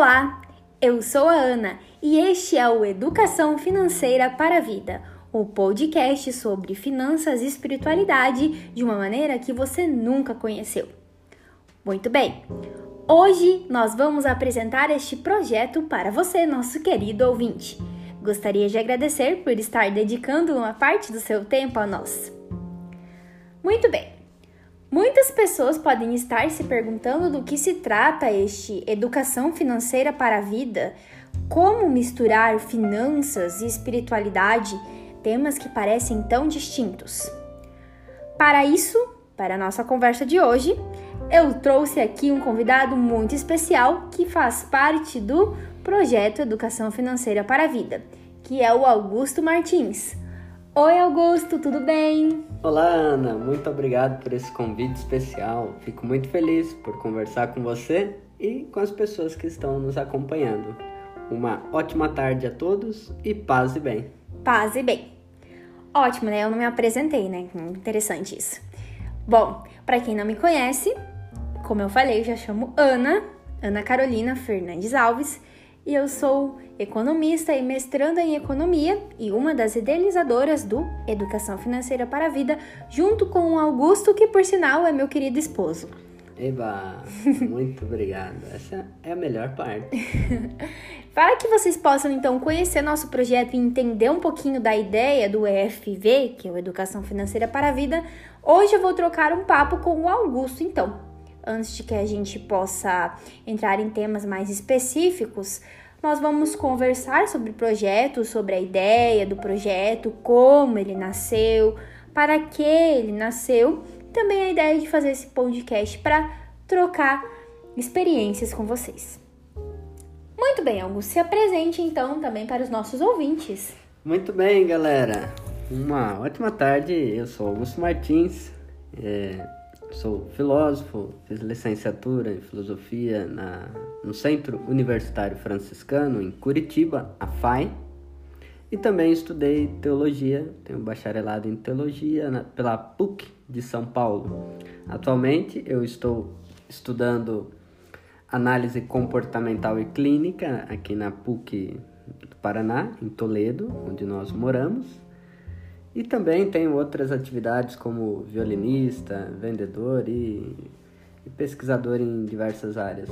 Olá, eu sou a Ana e este é o Educação Financeira para a Vida, o podcast sobre finanças e espiritualidade de uma maneira que você nunca conheceu. Muito bem, hoje nós vamos apresentar este projeto para você, nosso querido ouvinte. Gostaria de agradecer por estar dedicando uma parte do seu tempo a nós. Muito bem, Muitas pessoas podem estar se perguntando do que se trata este educação financeira para a vida, como misturar finanças e espiritualidade, temas que parecem tão distintos. Para isso, para a nossa conversa de hoje, eu trouxe aqui um convidado muito especial que faz parte do projeto Educação Financeira para a Vida, que é o Augusto Martins. Oi, Augusto, tudo bem? Olá, Ana. Muito obrigado por esse convite especial. Fico muito feliz por conversar com você e com as pessoas que estão nos acompanhando. Uma ótima tarde a todos e paz e bem. Paz e bem. Ótimo, né? Eu não me apresentei, né? Interessante isso. Bom, para quem não me conhece, como eu falei, eu já chamo Ana, Ana Carolina Fernandes Alves e eu sou economista e mestranda em economia e uma das idealizadoras do Educação Financeira para a Vida, junto com o Augusto, que por sinal é meu querido esposo. Eba, muito obrigado. Essa é a melhor parte. para que vocês possam então conhecer nosso projeto e entender um pouquinho da ideia do EFV, que é o Educação Financeira para a Vida, hoje eu vou trocar um papo com o Augusto então antes de que a gente possa entrar em temas mais específicos, nós vamos conversar sobre o projeto, sobre a ideia do projeto, como ele nasceu, para que ele nasceu, também a ideia de fazer esse podcast para trocar experiências com vocês. Muito bem, Augusto, se apresente então também para os nossos ouvintes. Muito bem, galera. Uma ótima tarde. Eu sou Augusto Martins. É, Sou filósofo, fiz licenciatura em filosofia na, no Centro Universitário Franciscano, em Curitiba, a FAI. E também estudei teologia, tenho bacharelado em teologia na, pela PUC de São Paulo. Atualmente eu estou estudando análise comportamental e clínica aqui na PUC do Paraná, em Toledo, onde nós moramos. E também tenho outras atividades como violinista, vendedor e, e pesquisador em diversas áreas.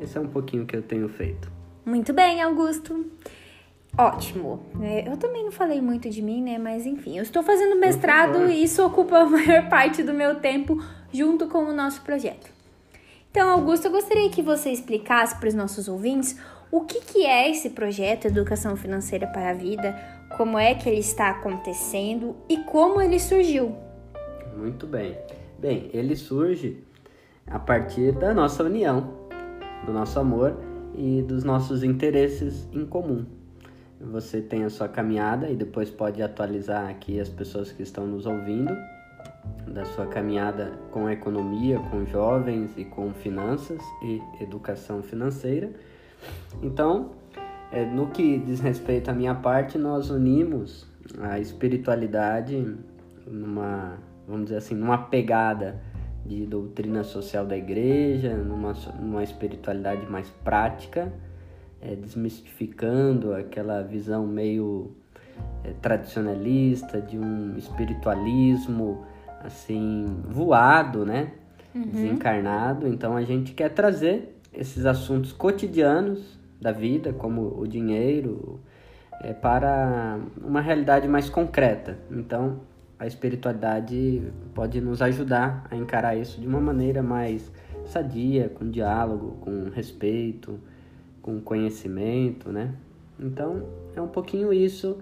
Esse é um pouquinho que eu tenho feito. Muito bem, Augusto. Ótimo. É, eu também não falei muito de mim, né? Mas enfim, eu estou fazendo mestrado e isso ocupa a maior parte do meu tempo junto com o nosso projeto. Então, Augusto, eu gostaria que você explicasse para os nossos ouvintes o que, que é esse projeto Educação Financeira para a Vida, como é que ele está acontecendo e como ele surgiu. Muito bem. Bem, ele surge a partir da nossa união, do nosso amor e dos nossos interesses em comum. Você tem a sua caminhada e depois pode atualizar aqui as pessoas que estão nos ouvindo da sua caminhada com economia, com jovens e com finanças e educação financeira. Então, é, no que diz respeito à minha parte, nós unimos a espiritualidade numa, vamos dizer assim, numa pegada de doutrina social da igreja, numa, numa espiritualidade mais prática, é, desmistificando aquela visão meio é, tradicionalista de um espiritualismo assim voado, né? Uhum. Desencarnado. Então a gente quer trazer esses assuntos cotidianos da vida, como o dinheiro, é, para uma realidade mais concreta. Então, a espiritualidade pode nos ajudar a encarar isso de uma maneira mais sadia, com diálogo, com respeito, com conhecimento, né? Então, é um pouquinho isso.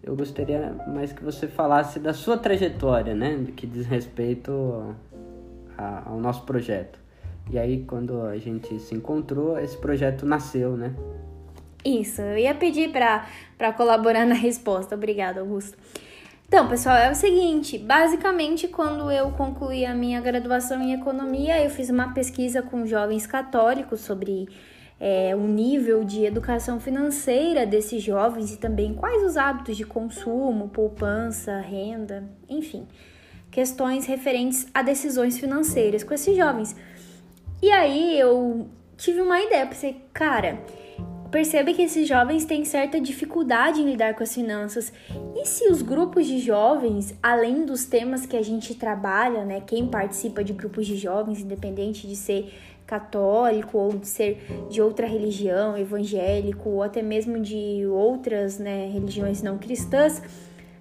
Eu gostaria mais que você falasse da sua trajetória, né? Que diz respeito ao nosso projeto. E aí, quando a gente se encontrou, esse projeto nasceu, né? Isso, eu ia pedir para colaborar na resposta. Obrigada, Augusto. Então, pessoal, é o seguinte: basicamente, quando eu concluí a minha graduação em economia, eu fiz uma pesquisa com jovens católicos sobre é, o nível de educação financeira desses jovens e também quais os hábitos de consumo, poupança, renda, enfim, questões referentes a decisões financeiras com esses jovens. E aí eu tive uma ideia, pensei, cara, percebe que esses jovens têm certa dificuldade em lidar com as finanças. E se os grupos de jovens, além dos temas que a gente trabalha, né, quem participa de grupos de jovens, independente de ser católico ou de ser de outra religião, evangélico ou até mesmo de outras né, religiões não cristãs,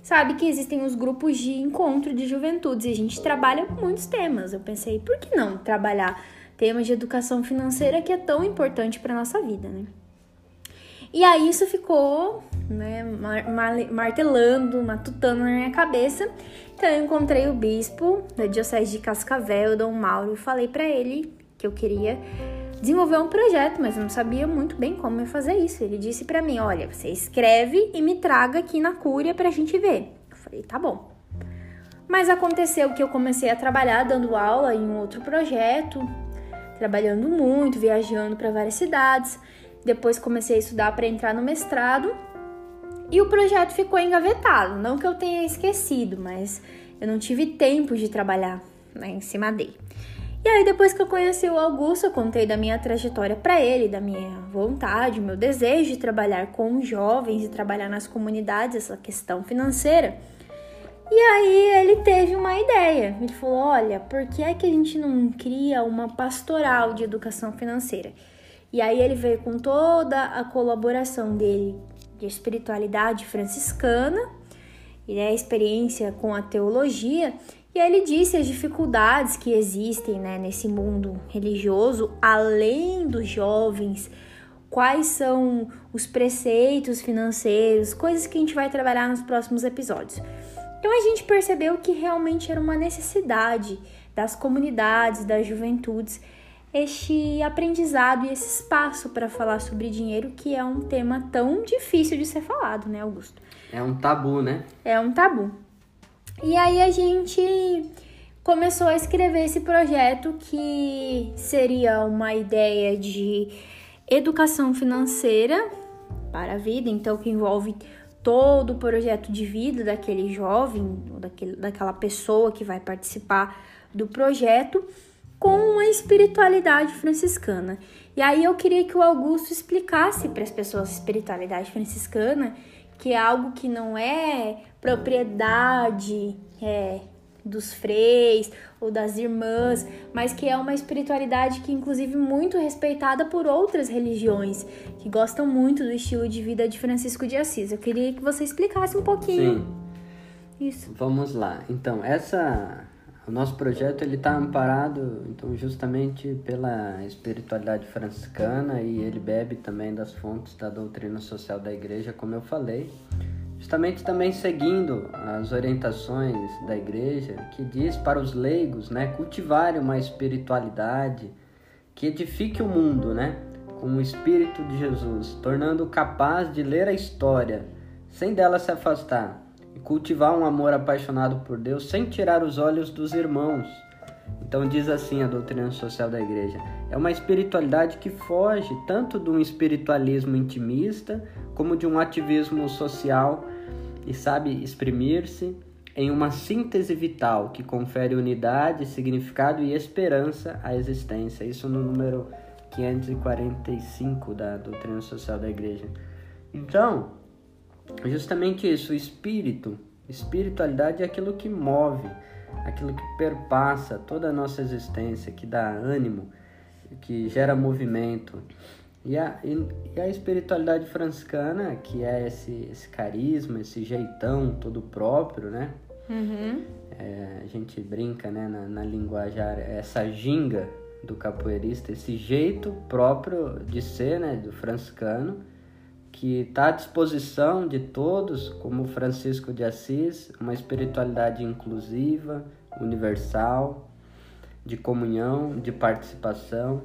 sabe que existem os grupos de encontro de juventudes e a gente trabalha muitos temas. Eu pensei, por que não trabalhar temas de educação financeira que é tão importante para nossa vida, né? E aí isso ficou, né, martelando, matutando na minha cabeça. Então eu encontrei o bispo da Diocese de Cascavel, Dom Mauro, e falei para ele que eu queria desenvolver um projeto, mas eu não sabia muito bem como fazer isso. Ele disse para mim: "Olha, você escreve e me traga aqui na Cúria pra gente ver". Eu falei: "Tá bom". Mas aconteceu que eu comecei a trabalhar dando aula em um outro projeto, trabalhando muito, viajando para várias cidades. Depois comecei a estudar para entrar no mestrado e o projeto ficou engavetado. Não que eu tenha esquecido, mas eu não tive tempo de trabalhar né, em cima dele. E aí, depois que eu conheci o Augusto, eu contei da minha trajetória para ele, da minha vontade, meu desejo de trabalhar com jovens e trabalhar nas comunidades, essa questão financeira. E aí ele teve uma ideia. Ele falou: "Olha, por que é que a gente não cria uma pastoral de educação financeira?" E aí ele veio com toda a colaboração dele de espiritualidade franciscana e né, a experiência com a teologia e ele disse as dificuldades que existem né, nesse mundo religioso, além dos jovens, quais são os preceitos financeiros, coisas que a gente vai trabalhar nos próximos episódios. Então a gente percebeu que realmente era uma necessidade das comunidades, das juventudes, este aprendizado e esse espaço para falar sobre dinheiro, que é um tema tão difícil de ser falado, né, Augusto? É um tabu, né? É um tabu. E aí a gente começou a escrever esse projeto que seria uma ideia de educação financeira para a vida, então que envolve todo o projeto de vida daquele jovem, ou daquele, daquela pessoa que vai participar do projeto, com a espiritualidade franciscana. E aí eu queria que o Augusto explicasse para as pessoas a espiritualidade franciscana que é algo que não é propriedade é, dos freis ou das irmãs, mas que é uma espiritualidade que inclusive muito respeitada por outras religiões que gostam muito do estilo de vida de Francisco de Assis. Eu queria que você explicasse um pouquinho. Sim. Isso. Vamos lá. Então, essa o nosso projeto ele está amparado então justamente pela espiritualidade franciscana e ele bebe também das fontes da doutrina social da igreja, como eu falei. Justamente também seguindo as orientações da igreja, que diz para os leigos, né, cultivarem uma espiritualidade que edifique o mundo, né, com o espírito de Jesus, tornando capaz de ler a história sem dela se afastar e cultivar um amor apaixonado por Deus sem tirar os olhos dos irmãos. Então diz assim a doutrina social da igreja: é uma espiritualidade que foge tanto de um espiritualismo intimista como de um ativismo social e sabe exprimir-se em uma síntese vital que confere unidade, significado e esperança à existência. Isso no número 545 da doutrina social da igreja. Então, justamente isso, o espírito. Espiritualidade é aquilo que move, aquilo que perpassa toda a nossa existência, que dá ânimo, que gera movimento. E a, e, e a espiritualidade franciscana, que é esse, esse carisma, esse jeitão todo próprio, né? Uhum. É, a gente brinca né, na, na linguagem, essa ginga do capoeirista, esse jeito próprio de ser né, do franciscano, que está à disposição de todos, como Francisco de Assis, uma espiritualidade inclusiva, universal, de comunhão, de participação,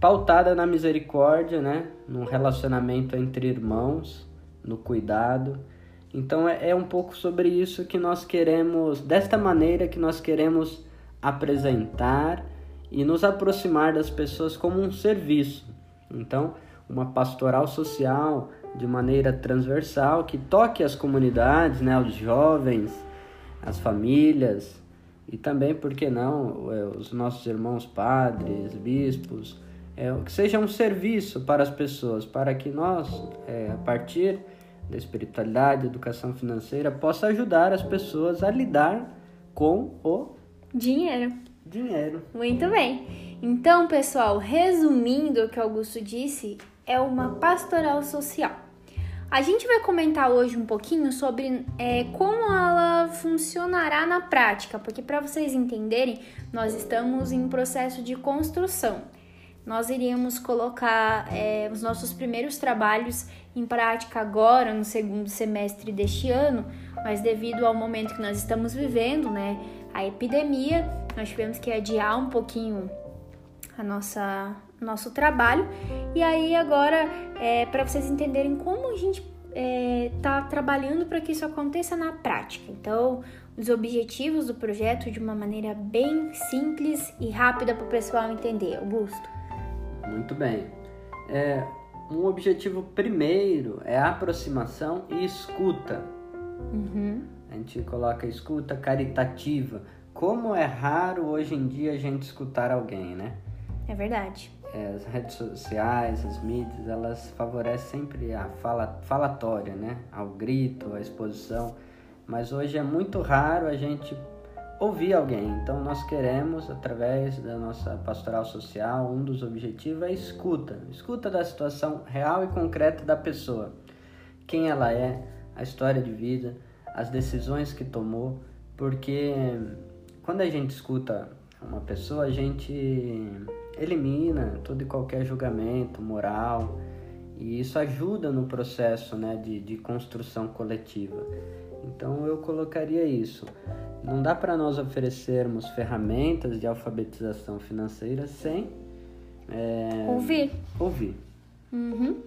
pautada na misericórdia, né? no relacionamento entre irmãos, no cuidado. Então é, é um pouco sobre isso que nós queremos, desta maneira que nós queremos apresentar e nos aproximar das pessoas como um serviço. Então, uma pastoral social de maneira transversal que toque as comunidades, né, os jovens, as famílias e também, por que não, é, os nossos irmãos padres, bispos, é, que seja um serviço para as pessoas, para que nós, é, a partir da espiritualidade, educação financeira, possa ajudar as pessoas a lidar com o dinheiro. Dinheiro. Muito bem. Então, pessoal, resumindo o que Augusto disse, é uma pastoral social. A gente vai comentar hoje um pouquinho sobre é, como ela funcionará na prática, porque para vocês entenderem, nós estamos em processo de construção. Nós iríamos colocar é, os nossos primeiros trabalhos em prática agora, no segundo semestre deste ano, mas devido ao momento que nós estamos vivendo, né, a epidemia, nós tivemos que adiar um pouquinho a nossa nosso trabalho. E aí agora, é, para vocês entenderem como a gente está é, trabalhando para que isso aconteça na prática. Então, os objetivos do projeto de uma maneira bem simples e rápida para o pessoal entender. Augusto. Muito bem. É, um objetivo primeiro é aproximação e escuta. Uhum. A gente coloca escuta caritativa. Como é raro hoje em dia a gente escutar alguém, né? É verdade. É, as redes sociais, as mídias, elas favorecem sempre a fala, falatória, né? Ao grito, à exposição. Mas hoje é muito raro a gente ouvir alguém. Então nós queremos, através da nossa pastoral social, um dos objetivos é a escuta. Escuta da situação real e concreta da pessoa. Quem ela é, a história de vida, as decisões que tomou. Porque quando a gente escuta uma pessoa, a gente elimina todo e qualquer julgamento moral e isso ajuda no processo né, de, de construção coletiva. Então eu colocaria isso. Não dá para nós oferecermos ferramentas de alfabetização financeira sem é, ouvir. Ouvir. Uhum.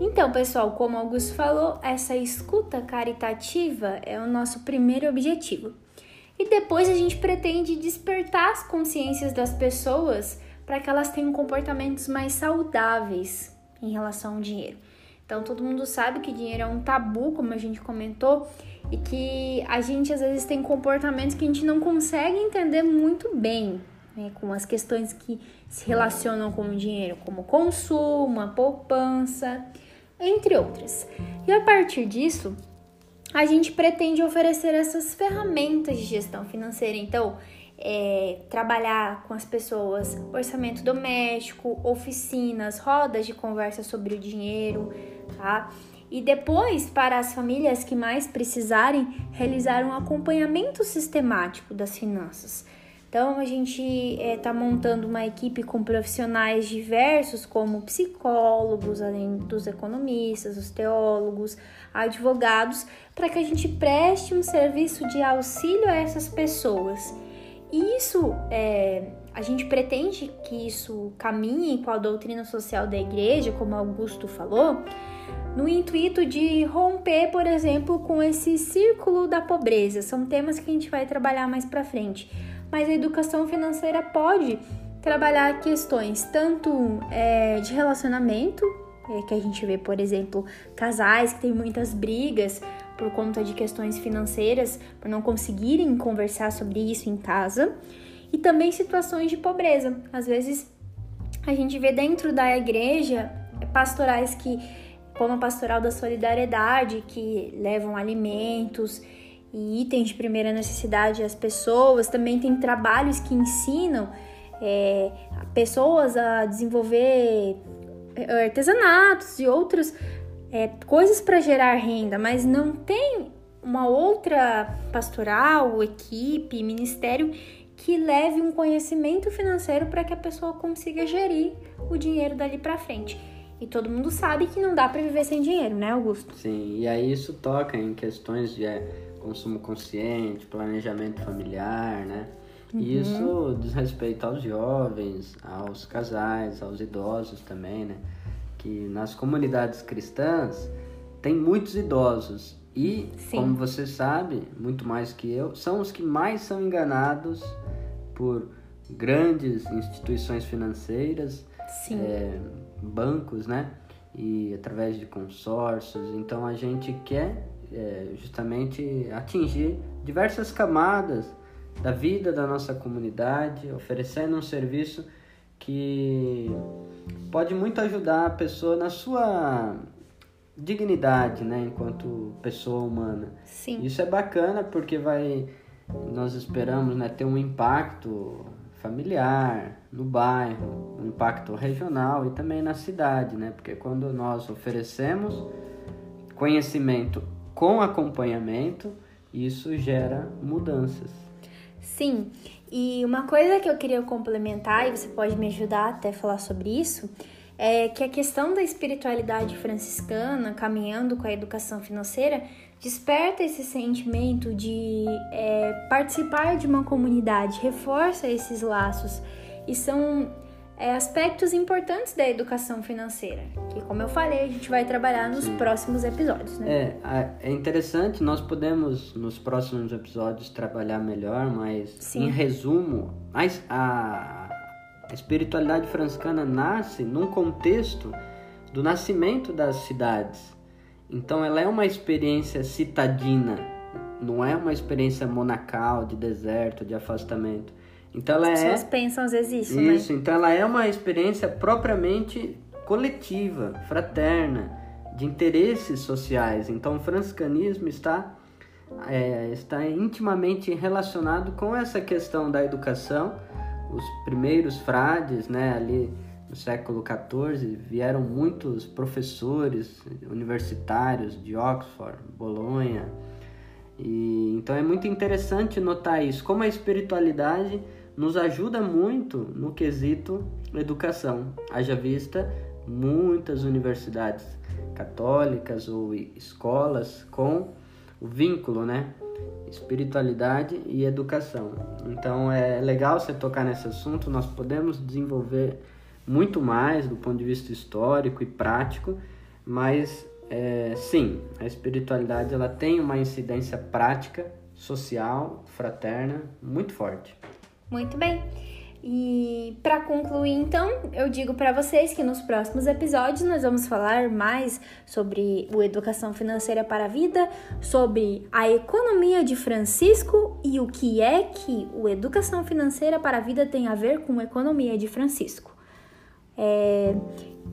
Então, pessoal, como Augusto falou, essa escuta caritativa é o nosso primeiro objetivo. E depois a gente pretende despertar as consciências das pessoas para que elas tenham comportamentos mais saudáveis em relação ao dinheiro. Então, todo mundo sabe que dinheiro é um tabu, como a gente comentou, e que a gente às vezes tem comportamentos que a gente não consegue entender muito bem, né, com as questões que se relacionam com o dinheiro, como consumo, a poupança, entre outras. E a partir disso, a gente pretende oferecer essas ferramentas de gestão financeira. Então, é, trabalhar com as pessoas orçamento doméstico, oficinas, rodas de conversa sobre o dinheiro, tá? E depois, para as famílias que mais precisarem, realizar um acompanhamento sistemático das finanças. Então, a gente está é, montando uma equipe com profissionais diversos, como psicólogos, além dos economistas, os teólogos, advogados, para que a gente preste um serviço de auxílio a essas pessoas e isso, é, a gente pretende que isso caminhe com a doutrina social da igreja, como Augusto falou, no intuito de romper, por exemplo, com esse círculo da pobreza. São temas que a gente vai trabalhar mais para frente. Mas a educação financeira pode trabalhar questões tanto é, de relacionamento, é, que a gente vê, por exemplo, casais que têm muitas brigas por conta de questões financeiras, por não conseguirem conversar sobre isso em casa, e também situações de pobreza. Às vezes a gente vê dentro da igreja pastorais que, como a pastoral da solidariedade, que levam alimentos e itens de primeira necessidade às pessoas, também tem trabalhos que ensinam é, pessoas a desenvolver é, artesanatos e outros é, coisas para gerar renda, mas não tem uma outra pastoral, equipe, ministério que leve um conhecimento financeiro para que a pessoa consiga gerir o dinheiro dali para frente. E todo mundo sabe que não dá para viver sem dinheiro, né, Augusto? Sim, e aí isso toca em questões de é, consumo consciente, planejamento familiar, né? Uhum. E isso diz respeito aos jovens, aos casais, aos idosos também, né? Que nas comunidades cristãs tem muitos idosos e, Sim. como você sabe, muito mais que eu, são os que mais são enganados por grandes instituições financeiras, é, bancos, né? E através de consórcios. Então a gente quer é, justamente atingir diversas camadas da vida da nossa comunidade, oferecendo um serviço que pode muito ajudar a pessoa na sua dignidade, né, enquanto pessoa humana. Sim. Isso é bacana porque vai nós esperamos, né, ter um impacto familiar no bairro, um impacto regional e também na cidade, né? Porque quando nós oferecemos conhecimento com acompanhamento, isso gera mudanças. Sim, e uma coisa que eu queria complementar, e você pode me ajudar até falar sobre isso, é que a questão da espiritualidade franciscana, caminhando com a educação financeira, desperta esse sentimento de é, participar de uma comunidade, reforça esses laços. E são é, aspectos importantes da educação financeira, que como eu falei, a gente vai trabalhar nos Sim. próximos episódios. Né? É, é interessante, nós podemos nos próximos episódios trabalhar melhor, mas Sim. em resumo, a, a espiritualidade franciscana nasce num contexto do nascimento das cidades. Então ela é uma experiência citadina, não é uma experiência monacal, de deserto, de afastamento. Então ela As é... pessoas pensam às vezes isso, né? Isso, né? então ela é uma experiência propriamente coletiva, fraterna, de interesses sociais. Então o franciscanismo está, é, está intimamente relacionado com essa questão da educação, os primeiros frades, né, ali no século XIV, vieram muitos professores universitários de Oxford, Bolonha. E, então é muito interessante notar isso, como a espiritualidade nos ajuda muito no quesito educação. Haja vista muitas universidades católicas ou escolas com o vínculo, né? espiritualidade e educação. Então é legal você tocar nesse assunto, nós podemos desenvolver muito mais do ponto de vista histórico e prático, mas é, sim, a espiritualidade ela tem uma incidência prática, social, fraterna muito forte. Muito bem. E para concluir, então, eu digo para vocês que nos próximos episódios nós vamos falar mais sobre o educação financeira para a vida, sobre a economia de Francisco e o que é que o educação financeira para a vida tem a ver com a economia de Francisco. É,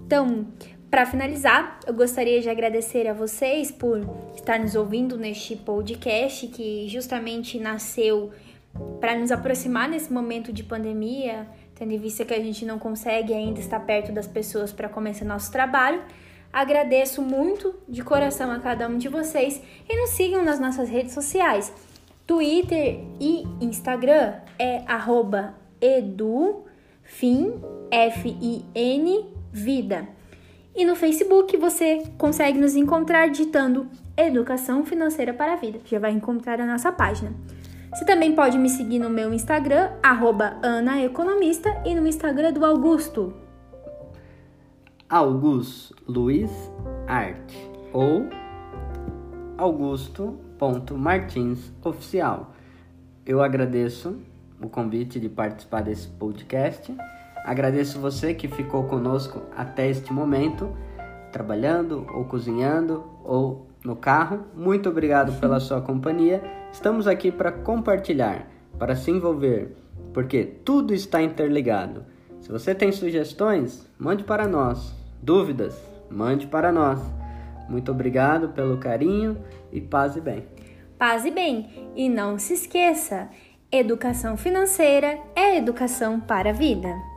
então, para finalizar, eu gostaria de agradecer a vocês por estar nos ouvindo neste podcast que justamente nasceu para nos aproximar nesse momento de pandemia, tendo em vista que a gente não consegue ainda estar perto das pessoas para começar nosso trabalho. Agradeço muito de coração a cada um de vocês e nos sigam nas nossas redes sociais. Twitter e Instagram é edufin, F-I-N, vida. E no Facebook você consegue nos encontrar digitando Educação Financeira para a Vida. Já vai encontrar a nossa página. Você também pode me seguir no meu Instagram, @anaeconomista e no Instagram do Augusto. Augusto Luiz Arte ou Augusto.martins Oficial. Eu agradeço o convite de participar desse podcast. Agradeço você que ficou conosco até este momento, trabalhando ou cozinhando ou no carro. Muito obrigado pela sua companhia. Estamos aqui para compartilhar, para se envolver, porque tudo está interligado. Se você tem sugestões, mande para nós. Dúvidas, mande para nós. Muito obrigado pelo carinho e paz e bem. Paz e bem. E não se esqueça, educação financeira é educação para a vida.